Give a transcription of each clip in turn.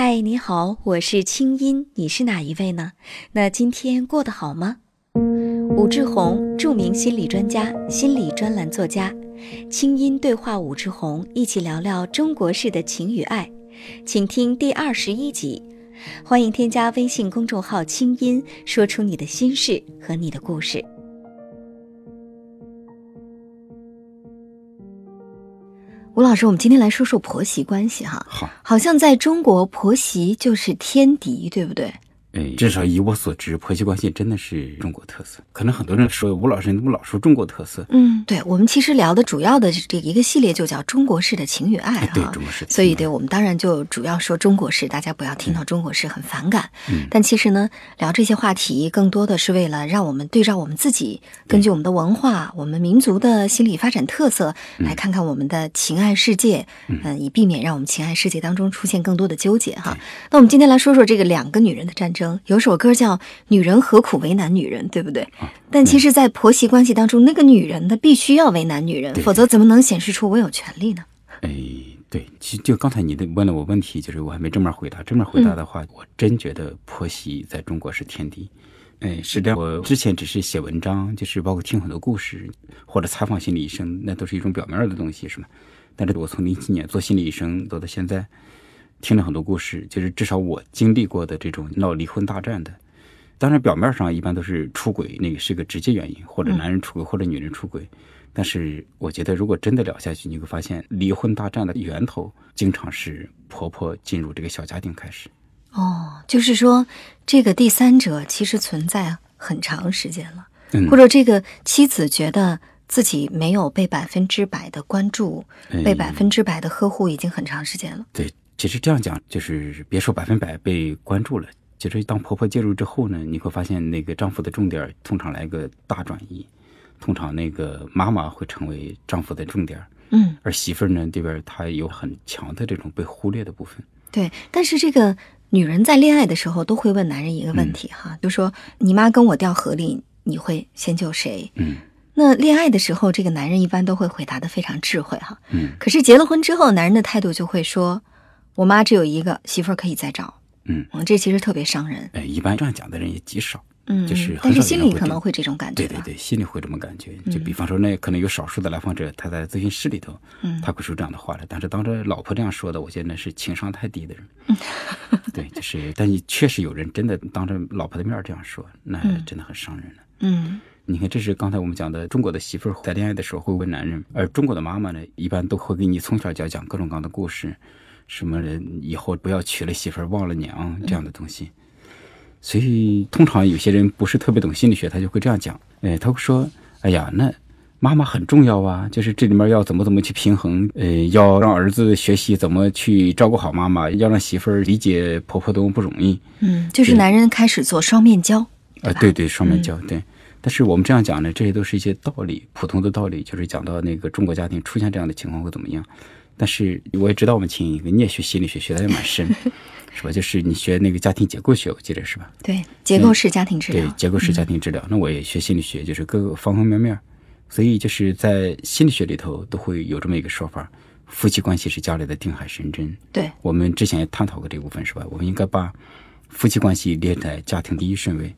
嗨，你好，我是清音，你是哪一位呢？那今天过得好吗？武志红，著名心理专家、心理专栏作家，清音对话武志红，一起聊聊中国式的情与爱，请听第二十一集。欢迎添加微信公众号“清音”，说出你的心事和你的故事。吴老师，我们今天来说说婆媳关系哈。好，好像在中国，婆媳就是天敌，对不对？哎，至少以我所知，婆媳关系真的是中国特色。可能很多人说吴老师，你怎么老说中国特色？嗯，对，我们其实聊的主要的这一个系列就叫中国式的情与爱哎，对哈。中国式。所以，对我们当然就主要说中国式，大家不要听到中国式很反感。嗯但其实呢，聊这些话题更多的是为了让我们对照我们自己，根据我们的文化、我们民族的心理发展特色，来看看我们的情爱世界，嗯、以避免让我们情爱世界当中出现更多的纠结哈。那我们今天来说说这个两个女人的战争。有首歌叫《女人何苦为难女人》，对不对？但其实，在婆媳关系当中，那个女人她，必须要为难女人，否则怎么能显示出我有权利呢？哎，对，其实就刚才你的问了我问题，就是我还没正面回答。正面回答的话，我真觉得婆媳在中国是天敌。哎，是这样。我之前只是写文章，就是包括听很多故事或者采访心理医生，那都是一种表面的东西，是吗？但是我从零七年做心理医生做到现在，听了很多故事，就是至少我经历过的这种闹离婚大战的。当然，表面上一般都是出轨，那个是个直接原因，或者男人出轨，或者女人出轨。但是我觉得，如果真的聊下去，你会发现离婚大战的源头经常是婆婆进入这个小家庭开始。哦，就是说，这个第三者其实存在很长时间了，嗯或者这个妻子觉得自己没有被百分之百的关注，嗯被百分之百的呵护，已经很长时间了。对，其实这样讲就是别说百分百被关注了，就是当婆婆介入之后呢，你会发现那个丈夫的重点通常来个大转移，通常那个妈妈会成为丈夫的重点，嗯，而媳妇儿呢这边她有很强的这种被忽略的部分。对。但是这个女人在恋爱的时候都会问男人一个问题哈，就说你妈跟我掉河里，你会先救谁？嗯那恋爱的时候，这个男人一般都会回答的非常智慧哈。嗯可是结了婚之后，男人的态度就会说：“我妈只有一个，媳妇儿可以再找。”嗯，嗯，这其实特别伤人。哎，一般这样讲的人也极少。嗯，就是但是心里可能会这种感觉。对对对，心里会这么感觉。就比方说，那可能有少数的来访者，他在咨询室里头，嗯他会说这样的话的。但是当着老婆这样说的，我觉得那是情商太低的人。对，就是，但你确实有人真的当着老婆的面这样说，那真的很伤人了。嗯你看，这是刚才我们讲的，中国的媳妇儿在恋爱的时候会问男人，而中国的妈妈呢，一般都会给你从小就要讲各种各样的故事，什么人以后不要娶了媳妇儿忘了娘这样的东西。所以，通常有些人不是特别懂心理学，他就会这样讲，哎，他会说，哎呀，那妈妈很重要啊，就是这里面要怎么怎么去平衡，呃，要让儿子学习怎么去照顾好妈妈，要让媳妇儿理解婆婆多么不容易。嗯，就是男人开始做双面胶。啊，吧对对，双面胶，对。但是我们这样讲呢，这些都是一些道理，普通的道理，就是讲到那个中国家庭出现这样的情况会怎么样。但是我也知道，我们请一个你也学心理学，学的也蛮深，是吧？就是你学那个家庭结构学，我记得是吧？对，结构式家庭治疗对，。结构式家庭治疗。那我也学心理学，就是各个方方面面。所以就是在心理学里头都会有这么一个说法：夫妻关系是家里的定海神针。对，我们之前也探讨过这部分，是吧？我们应该把夫妻关系列在家庭第一顺位。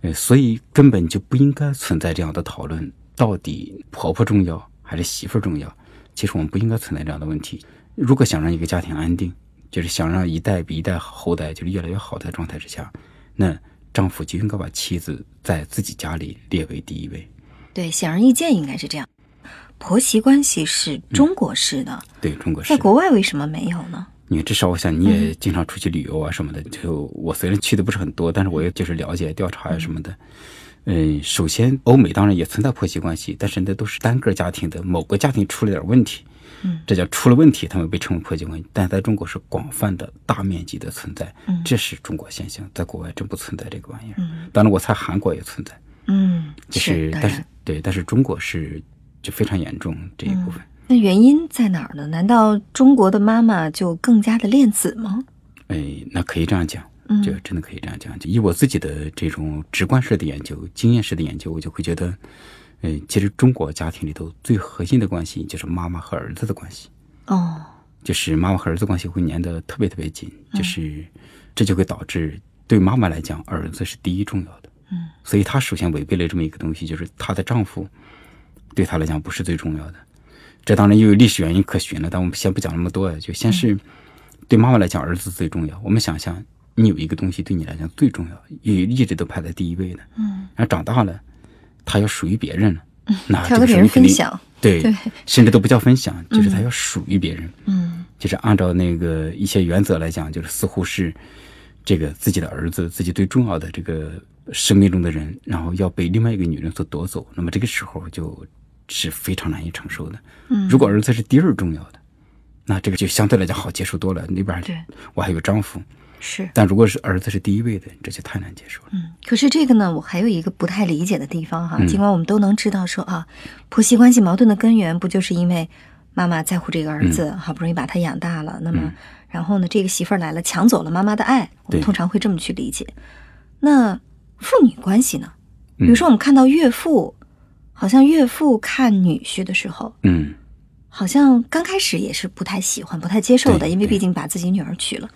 呃，所以根本就不应该存在这样的讨论，到底婆婆重要还是媳妇儿重要？其实我们不应该存在这样的问题。如果想让一个家庭安定，就是想让一代比一代后代就是越来越好的状态之下，那丈夫就应该把妻子在自己家里列为第一位。对，显而易见应该是这样。婆媳关系是中国式的，对中国式在国外为什么没有呢？你至少我想你也经常出去旅游啊什么的。就我虽然去的不是很多，但是我也就是了解调查呀什么的。嗯，首先欧美当然也存在婆媳关系，但是那都是单个家庭的某个家庭出了点问题，嗯，这叫出了问题，他们被称为婆媳关系。但在中国是广泛的、大面积的存在，嗯这是中国现象，在国外真不存在这个玩意儿。嗯当然，我猜韩国也存在，嗯，就是但是对，但是中国是就非常严重这一部分。那原因在哪儿呢？难道中国的妈妈就更加的恋子吗？哎，那可以这样讲，嗯就真的可以这样讲。就以我自己的这种直观式的研究、经验式的研究，我就会觉得，呃，其实中国家庭里头最核心的关系就是妈妈和儿子的关系。哦，就是妈妈和儿子关系会粘得特别特别紧，就是这就会导致对妈妈来讲，儿子是第一重要的。嗯，所以她首先违背了这么一个东西，就是她的丈夫对她来讲不是最重要的。这当然又有历史原因可循了，但我们先不讲那么多，就先是对妈妈来讲，儿子最重要。我们想象你有一个东西对你来讲最重要，也一直都排在第一位的。嗯，然后长大了，他要属于别人了，那这个时候你肯定分享。对对，甚至都不叫分享，就是他要属于别人。嗯就是按照那个一些原则来讲，就是似乎是这个自己的儿子，自己最重要的这个生命中的人，然后要被另外一个女人所夺走，那么这个时候就是非常难以承受的。嗯，如果儿子是第二重要的，那这个就相对来讲好接受多了。那边对我还有丈夫，是。但如果是儿子是第一位的，这就太难接受了。嗯，可是这个呢，我还有一个不太理解的地方哈。嗯尽管我们都能知道说啊，婆媳关系矛盾的根源不就是因为妈妈在乎这个儿子，嗯好不容易把他养大了，那么然后呢，这个媳妇儿来了，抢走了妈妈的爱，我们通常会这么去理解。那父女关系呢？比嗯如说我们看到岳父，好像岳父看女婿的时候，嗯，好像刚开始也是不太喜欢、不太接受的，因为毕竟把自己女儿娶了，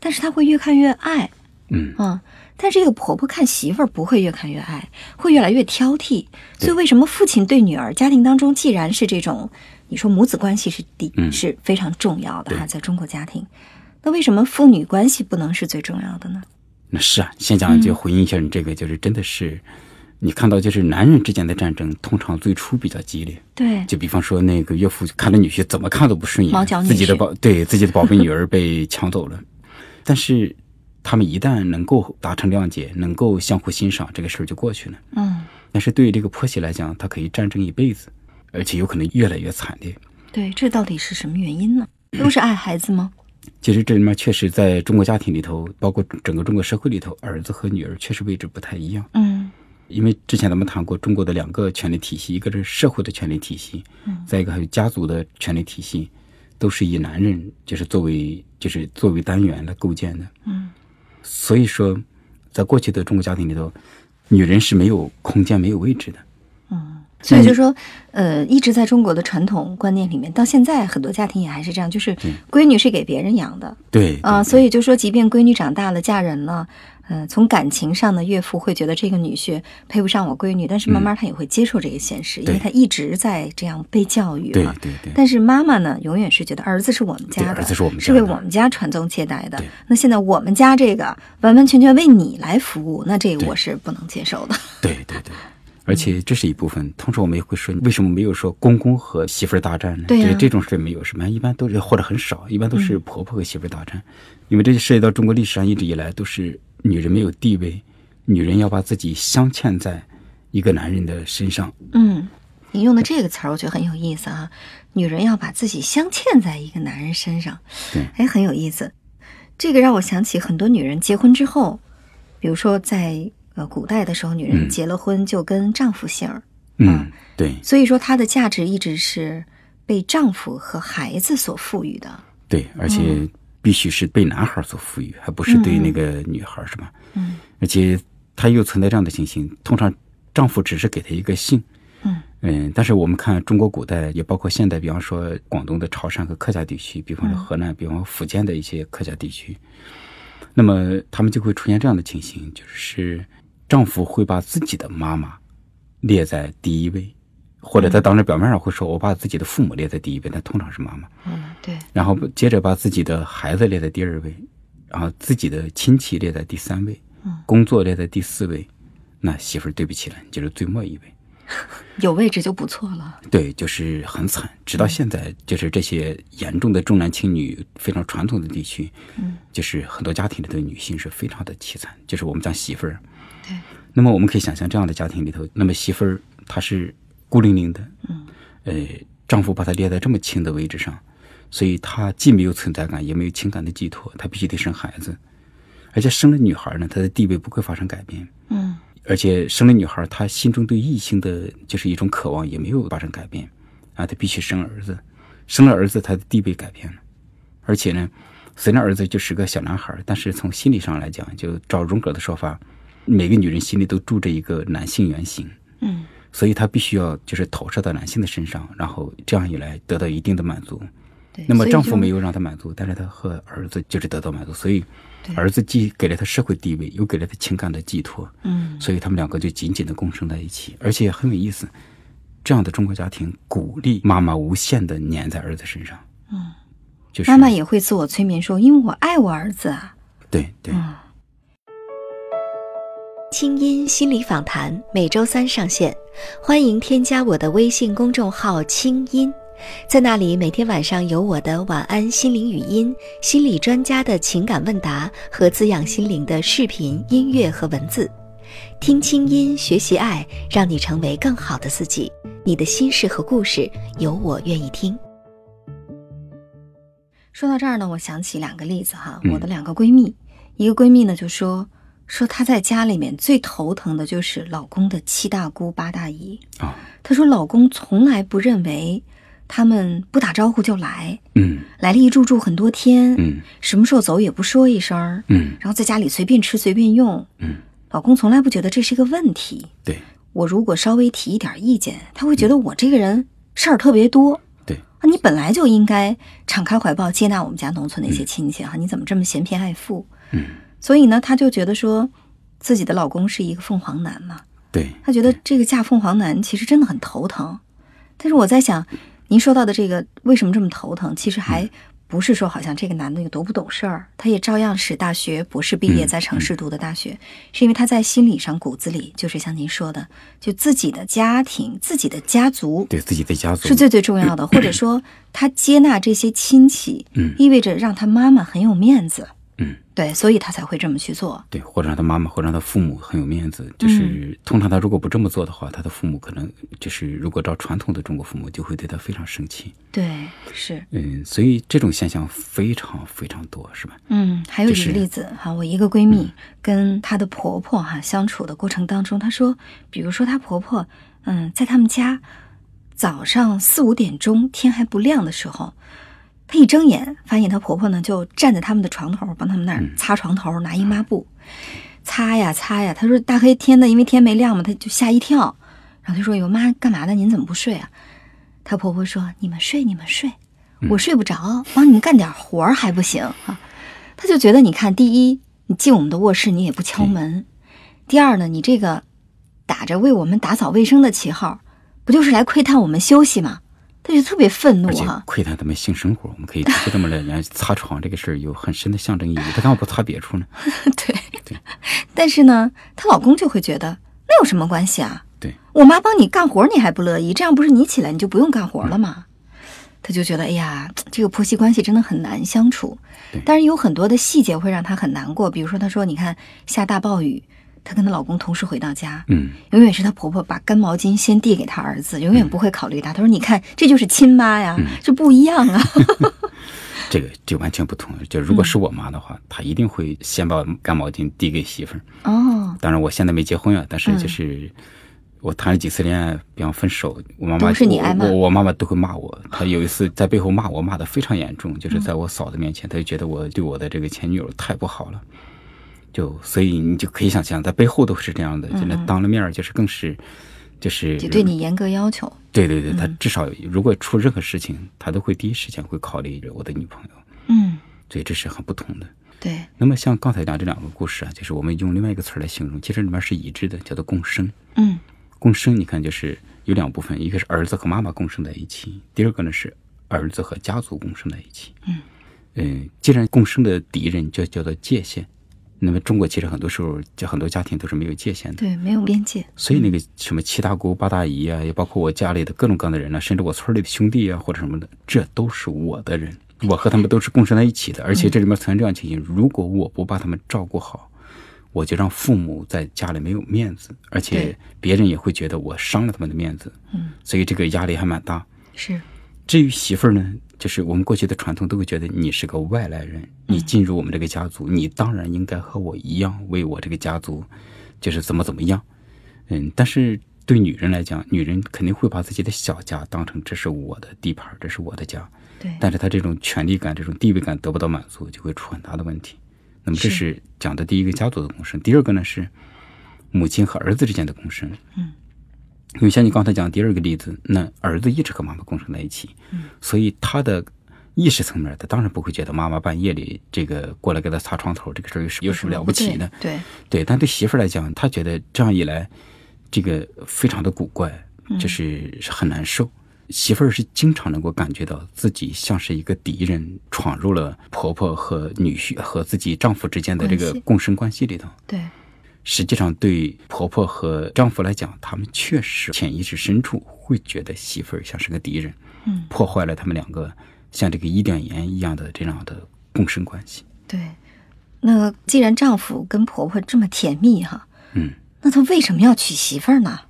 但是他会越看越爱。嗯啊，但这个婆婆看媳妇儿不会越看越爱，会越来越挑剔。所以为什么父亲对女儿家庭当中，既然是这种，你说母子关系是第、嗯是非常重要的哈，对在中国家庭，那为什么父女关系不能是最重要的呢？那是啊，先讲就回应一下你这个，就是真的是，你看到就是男人之间的战争，通常最初比较激烈。对，就比方说那个岳父看着女婿怎么看都不顺眼，毛脚女自己的宝对自己的宝贝女儿被抢走了，但是他们一旦能够达成谅解，能够相互欣赏，这个事儿就过去了。嗯，但是对于这个婆媳来讲，她可以战争一辈子，而且有可能越来越惨烈。对，这到底是什么原因呢？都是爱孩子吗？其实这里面确实在中国家庭里头，包括整个中国社会里头，儿子和女儿确实位置不太一样。嗯因为之前咱们谈过中国的两个权力体系，一个是社会的权力体系，嗯再一个还有家族的权力体系，都是以男人就是作为就是作为单元来构建的。嗯。所以说，在过去的中国家庭里头，女人是没有空间、没有位置的。嗯，所以就说，呃，一直在中国的传统观念里面，到现在很多家庭也还是这样，就是闺女是给别人养的，对啊、对。所以就说，即便闺女长大了嫁人了，呃，从感情上呢，岳父会觉得这个女婿配不上我闺女，但是慢慢他也会接受这个现实，因为他一直在这样被教育对。对对但是妈妈呢，永远是觉得儿子是我们家的，儿子是我们家的是为我们家传宗接代的。那现在我们家这个完完全全为你来服务，那这个我是不能接受的。对对对，而且这是一部分。通常我们也会说，为什么没有说公公和媳妇儿大战呢？对这种事没有什么，一般都是或者很少，一般都是婆婆和媳妇儿大战，因为这就涉及到中国历史上一直以来都是女人没有地位，女人要把自己镶嵌在一个男人的身上。嗯，你用的这个词儿，我觉得很有意思啊。女人要把自己镶嵌在一个男人身上，对哎，很有意思。这个让我想起很多女人结婚之后，比如说在呃古代的时候，女人嗯结了婚就跟丈夫姓儿，嗯，对所以说她的价值一直是被丈夫和孩子所赋予的。对，而且必须是被男孩所赋予，还不是对那个女孩，是吧？嗯。而且他又存在这样的情形，通常丈夫只是给她一个姓，嗯。嗯，但是我们看中国古代，也包括现代，比方说广东的潮汕和客家地区，比方说河南，比方说福建的一些客家地区，那么他们就会出现这样的情形，就是丈夫会把自己的妈妈列在第一位，或者他当时表面上会说我把自己的父母列在第一位，但通常是妈妈。嗯，对，然后接着把自己的孩子列在第二位，然后自己的亲戚列在第三位，嗯工作列在第四位，那媳妇儿对不起了，你就是最末一位。有位置就不错了。对，就是很惨，直到现在，就是这些严重的重男轻女、非常传统的地区，嗯，就是很多家庭里的女性是非常的凄惨。就是我们讲媳妇儿，对，那么我们可以想象这样的家庭里头，那么媳妇儿她是孤零零的，嗯，呃，丈夫把她列在这么轻的位置上，所以她既没有存在感，也没有情感的寄托，她必须得生孩子，而且生了女孩呢，她的地位不会发生改变，嗯。而且生了女孩，她心中对异性的就是一种渴望也没有发生改变，啊，她必须生儿子，生了儿子，她的地位改变了，而且呢，虽然儿子就是个小男孩，但是从心理上来讲，就照荣格的说法，每个女人心里都住着一个男性原型，嗯所以她必须要就是投射到男性的身上，然后这样一来得到一定的满足。对，那么丈夫没有让她满足，但是她和儿子就是得到满足，所以儿子既给了她社会地位，又给了她情感的寄托，嗯所以他们两个就紧紧的共生在一起，而且很有意思。这样的中国家庭鼓励妈妈无限的粘在儿子身上，嗯，就是妈妈也会自我催眠说，因为我爱我儿子啊。对对，嗯清音心理访谈每周三上线，欢迎添加我的微信公众号“清音”，在那里每天晚上有我的晚安心灵语音、心理专家的情感问答和滋养心灵的视频、音乐和文字。听清音，学习爱，让你成为更好的自己。你的心事和故事，有我愿意听。说到这儿呢，我想起两个例子哈，嗯我的两个闺蜜，一个闺蜜呢就说说她在家里面最头疼的就是老公的七大姑八大姨。啊，她说老公从来不认为他们不打招呼就来，嗯来了一住住很多天，嗯什么时候走也不说一声，嗯然后在家里随便吃随便用，嗯，老公从来不觉得这是一个问题。对我如果稍微提一点意见，他会觉得我这个人事儿特别多。对，啊，你本来就应该敞开怀抱接纳我们家农村的一些亲戚哈、你怎么这么嫌贫爱富？嗯所以呢，她就觉得说自己的老公是一个凤凰男嘛，对，她觉得这个嫁凤凰男其实真的很头疼。但是我在想，您说到的这个为什么这么头疼，其实还不是说好像这个男的有多不懂事儿，他也照样是大学博士毕业，嗯在城市读的大学，是因为他在心理上骨子里就是像您说的，就自己的家庭、自己的家族对自己的家族是最最重要的，或者说他接纳这些亲戚，嗯。意味着让他妈妈很有面子，嗯。对，所以他才会这么去做。对，或者让他妈妈或者让他父母很有面子，就是、嗯通常他如果不这么做的话，他的父母可能就是如果照传统的中国父母，就会对他非常生气。对，是，嗯，所以这种现象非常非常多，是吧？嗯，还有一个例子哈，我一个闺蜜跟她的婆婆哈相处的过程当中，她说，比如说她婆婆，嗯，在他们家早上四五点钟天还不亮的时候，她一睁眼发现她婆婆呢就站在他们的床头，帮他们那儿擦床头，拿一抹布擦呀擦呀。她说大黑天的，因为天没亮嘛，她就吓一跳，然后她说：“哟妈，干嘛呢？您怎么不睡啊？”她婆婆说：“你们睡，你们睡，我睡不着，帮你们干点活儿还不行啊？”她就觉得，你看，第一，你进我们的卧室你也不敲门；第二呢，你这个打着为我们打扫卫生的旗号，不就是来窥探我们休息吗？他就特别愤怒而且哈。窥探他们性生活，我们可以直接这么来，人家擦床这个事儿有很深的象征意义。他干嘛不擦别处呢？对对，但是呢，她老公就会觉得那有什么关系啊？对，我妈帮你干活，你还不乐意，这样不是你起来你就不用干活了吗？她就觉得，哎呀，这个婆媳关系真的很难相处对。但是有很多的细节会让她很难过，比如说，她说，你看下大暴雨，她跟她老公同时回到家，嗯，永远是她婆婆把干毛巾先递给她儿子，永远不会考虑她。她说：“你看，这就是亲妈呀，这不一样啊。这个就完全不同。就如果是我妈的话，她一定会先把干毛巾递给媳妇儿。”哦，当然，我现在没结婚啊，但是嗯就是我谈了几次恋爱，比方分手，我妈妈都是你挨骂我我我妈妈都会骂我。她有一次在背后骂我，骂的非常严重，就是在我嫂子面前，她就觉得我对我的这个前女友太不好了。就所以你就可以想象，在背后都是这样的，就那当了面儿就是更是，就是就对你严格要求。对对对，他至少如果出任何事情，他都会第一时间会考虑我的女朋友，嗯，所以这是很不同的。对，那么像刚才讲这两个故事啊，就是我们用另外一个词来形容，其实里面是一致的，叫做共生。嗯共生，你看就是有两部分，一个是儿子和妈妈共生在一起，第二个呢是儿子和家族共生在一起。嗯，嗯，既然共生的敌人就叫做界限，那么中国其实很多时候，就很多家庭都是没有界限的。对，没有边界。所以那个什么七大姑八大姨啊，也包括我家里的各种各样的人呢、甚至我村里的兄弟啊或者什么的，这都是我的人，我和他们都是共生在一起的。而且这里面存在这样情形：如果我不把他们照顾好，我就让父母在家里没有面子，而且别人也会觉得我伤了他们的面子。嗯，所以这个压力还蛮大。是，至于媳妇儿呢，就是我们过去的传统都会觉得你是个外来人，你进入我们这个家族，你当然应该和我一样为我这个家族，就是怎么怎么样。嗯，但是对女人来讲，女人肯定会把自己的小家当成这是我的地盘，这是我的家。对，但是她这种权力感、这种地位感得不到满足，就会出很大的问题。那么这是是讲的第一个家族的共生，第二个呢是母亲和儿子之间的共生。嗯，因为像你刚才讲的第二个例子，那儿子一直和妈妈共生在一起，嗯，所以他的意识层面他，当然不会觉得妈妈半夜里这个过来给他擦床头这个事儿有什么了不起的，对对。但对媳妇儿来讲，他觉得这样一来，这个非常的古怪，就是是很难受。媳妇儿是经常能够感觉到自己像是一个敌人闯入了婆婆和女婿和自己丈夫之间的这个共生关系里头。对，实际上，对婆婆和丈夫来讲，他们确实潜意识深处会觉得媳妇儿像是个敌人，嗯，破坏了他们两个像这个伊甸园一样的这样的共生关系。对。那既然丈夫跟婆婆这么甜蜜哈，嗯，那他为什么要娶媳妇儿呢？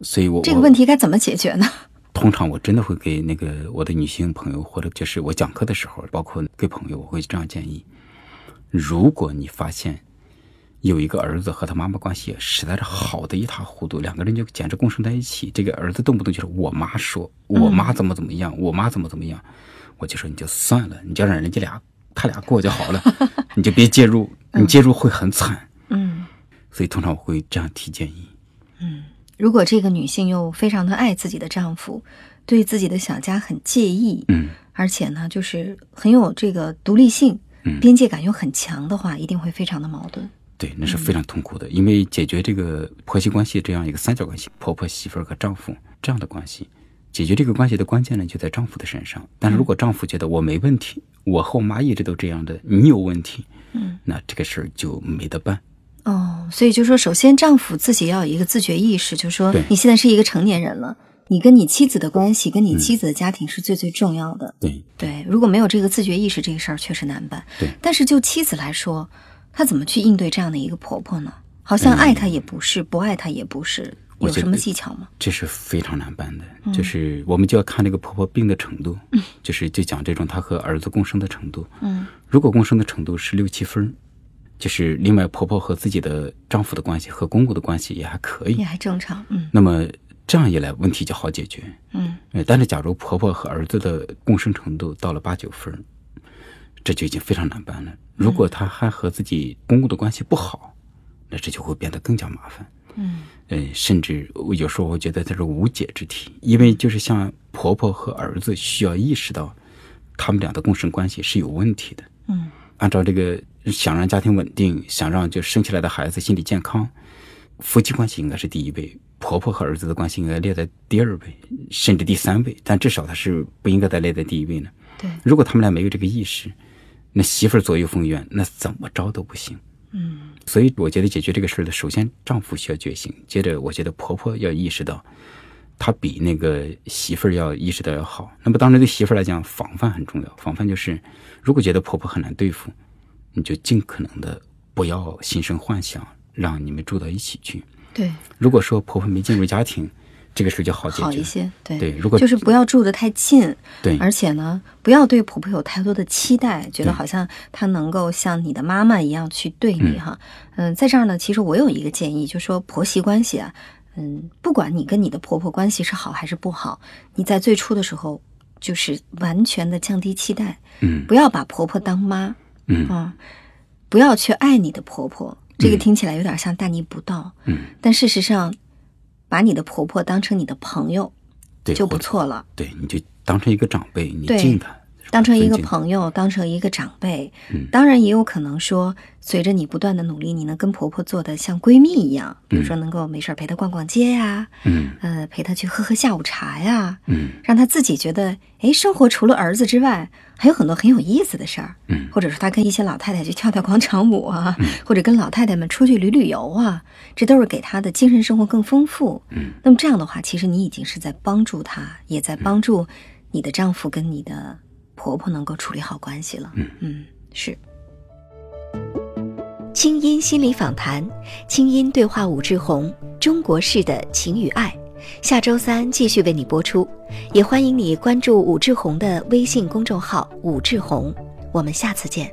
所以我这个问题该怎么解决呢？通常我真的会给那个我的女性朋友，或者就是我讲课的时候，包括给朋友，我会这样建议：如果你发现有一个儿子和他妈妈关系实在是好的一塌糊涂，两个人就简直共生在一起，这个儿子动不动就是我妈说，我妈怎么怎么样，我妈怎么怎么样，我就说你就算了，你就让人家俩他俩过就好了，你就别介入，你介入会很惨。嗯，所以通常我会这样提建议。嗯。如果这个女性又非常的爱自己的丈夫，对自己的小家很介意，嗯。而且呢，就是很有这个独立性，嗯。边界感又很强的话，一定会非常的矛盾。对，那是非常痛苦的，因为解决这个婆媳关系这样一个三角关系，婆婆、媳妇儿和丈夫这样的关系，解决这个关系的关键呢就在丈夫的身上。但是如果丈夫觉得我没问题，我和我妈一直都这样的，你有问题，嗯，那这个事儿就没得办。哦，所以就说，首先丈夫自己要有一个自觉意识，就说你现在是一个成年人了，你跟你妻子的关系，跟你妻子的家庭是最最重要的。对，对，如果没有这个自觉意识，这个事儿确实难办。对但是就妻子来说，她怎么去应对这样的一个婆婆呢？好像爱她也不是，不爱她也不是，有什么技巧吗？这是非常难办的，就是我们就要看这个婆婆病的程度，就是就讲这种她和儿子共生的程度。嗯如果共生的程度是六七分，就是另外婆婆和自己的丈夫的关系和公公的关系也还可以也，还正常。嗯那么这样一来问题就好解决。嗯呃，但是假如婆婆和儿子的共生程度到了八九分儿，这就已经非常难办了。如果她还和自己公公的关系不好，那这就会变得更加麻烦。嗯呃，甚至有时候我觉得这是无解之题，因为就是像婆婆和儿子需要意识到，他们俩的共生关系是有问题的。嗯按照这个想让家庭稳定，想让就生起来的孩子心理健康，夫妻关系应该是第一位，婆婆和儿子的关系应该列在第二位，甚至第三位，但至少他是不应该再列在第一位呢。对，如果他们俩没有这个意识，那媳妇儿左右逢源，那怎么着都不行。嗯所以我觉得解决这个事儿的，首先丈夫需要觉醒，接着我觉得婆婆要意识到，她比那个媳妇儿要意识到要好。那么当然对媳妇儿来讲，防范很重要。防范就是，如果觉得婆婆很难对付，你就尽可能的不要心生幻想，让你们住到一起去。对，如果说婆婆没进入家庭，这个事儿就好解决。好一些。对对如果就是不要住得太近，对而且呢，不要对婆婆有太多的期待，觉得好像她能够像你的妈妈一样去对你哈。嗯，在这儿呢，其实我有一个建议，就说婆媳关系啊，嗯，不管你跟你的婆婆关系是好还是不好，你在最初的时候就是完全的降低期待，嗯不要把婆婆当妈嗯啊，不要去爱你的婆婆。这个听起来有点像大逆不道，嗯，但事实上，把你的婆婆当成你的朋友对，就不。错了。对，你就当成一个长辈，你敬她，当成一个朋友，当成一个长辈，嗯。当然也有可能说，随着你不断的努力，你能跟婆婆做的像闺蜜一样，比如说能够没事儿陪她逛逛街呀，嗯。呃，陪她去喝喝下午茶呀，嗯。让她自己觉得，哎，生活除了儿子之外，还有很多很有意思的事儿，嗯。或者说她跟一些老太太去跳跳广场舞啊，或者跟老太太们出去旅旅游啊，这都是给她的精神生活更丰富。嗯，那么这样的话，其实你已经是在帮助她，也在帮助你的丈夫跟你的婆婆能够处理好关系了。嗯嗯，是。清音心理访谈，清音对话武志红，中国式的情与爱，下周三继续为你播出。也欢迎你关注武志红的微信公众号“武志红”，我们下次见。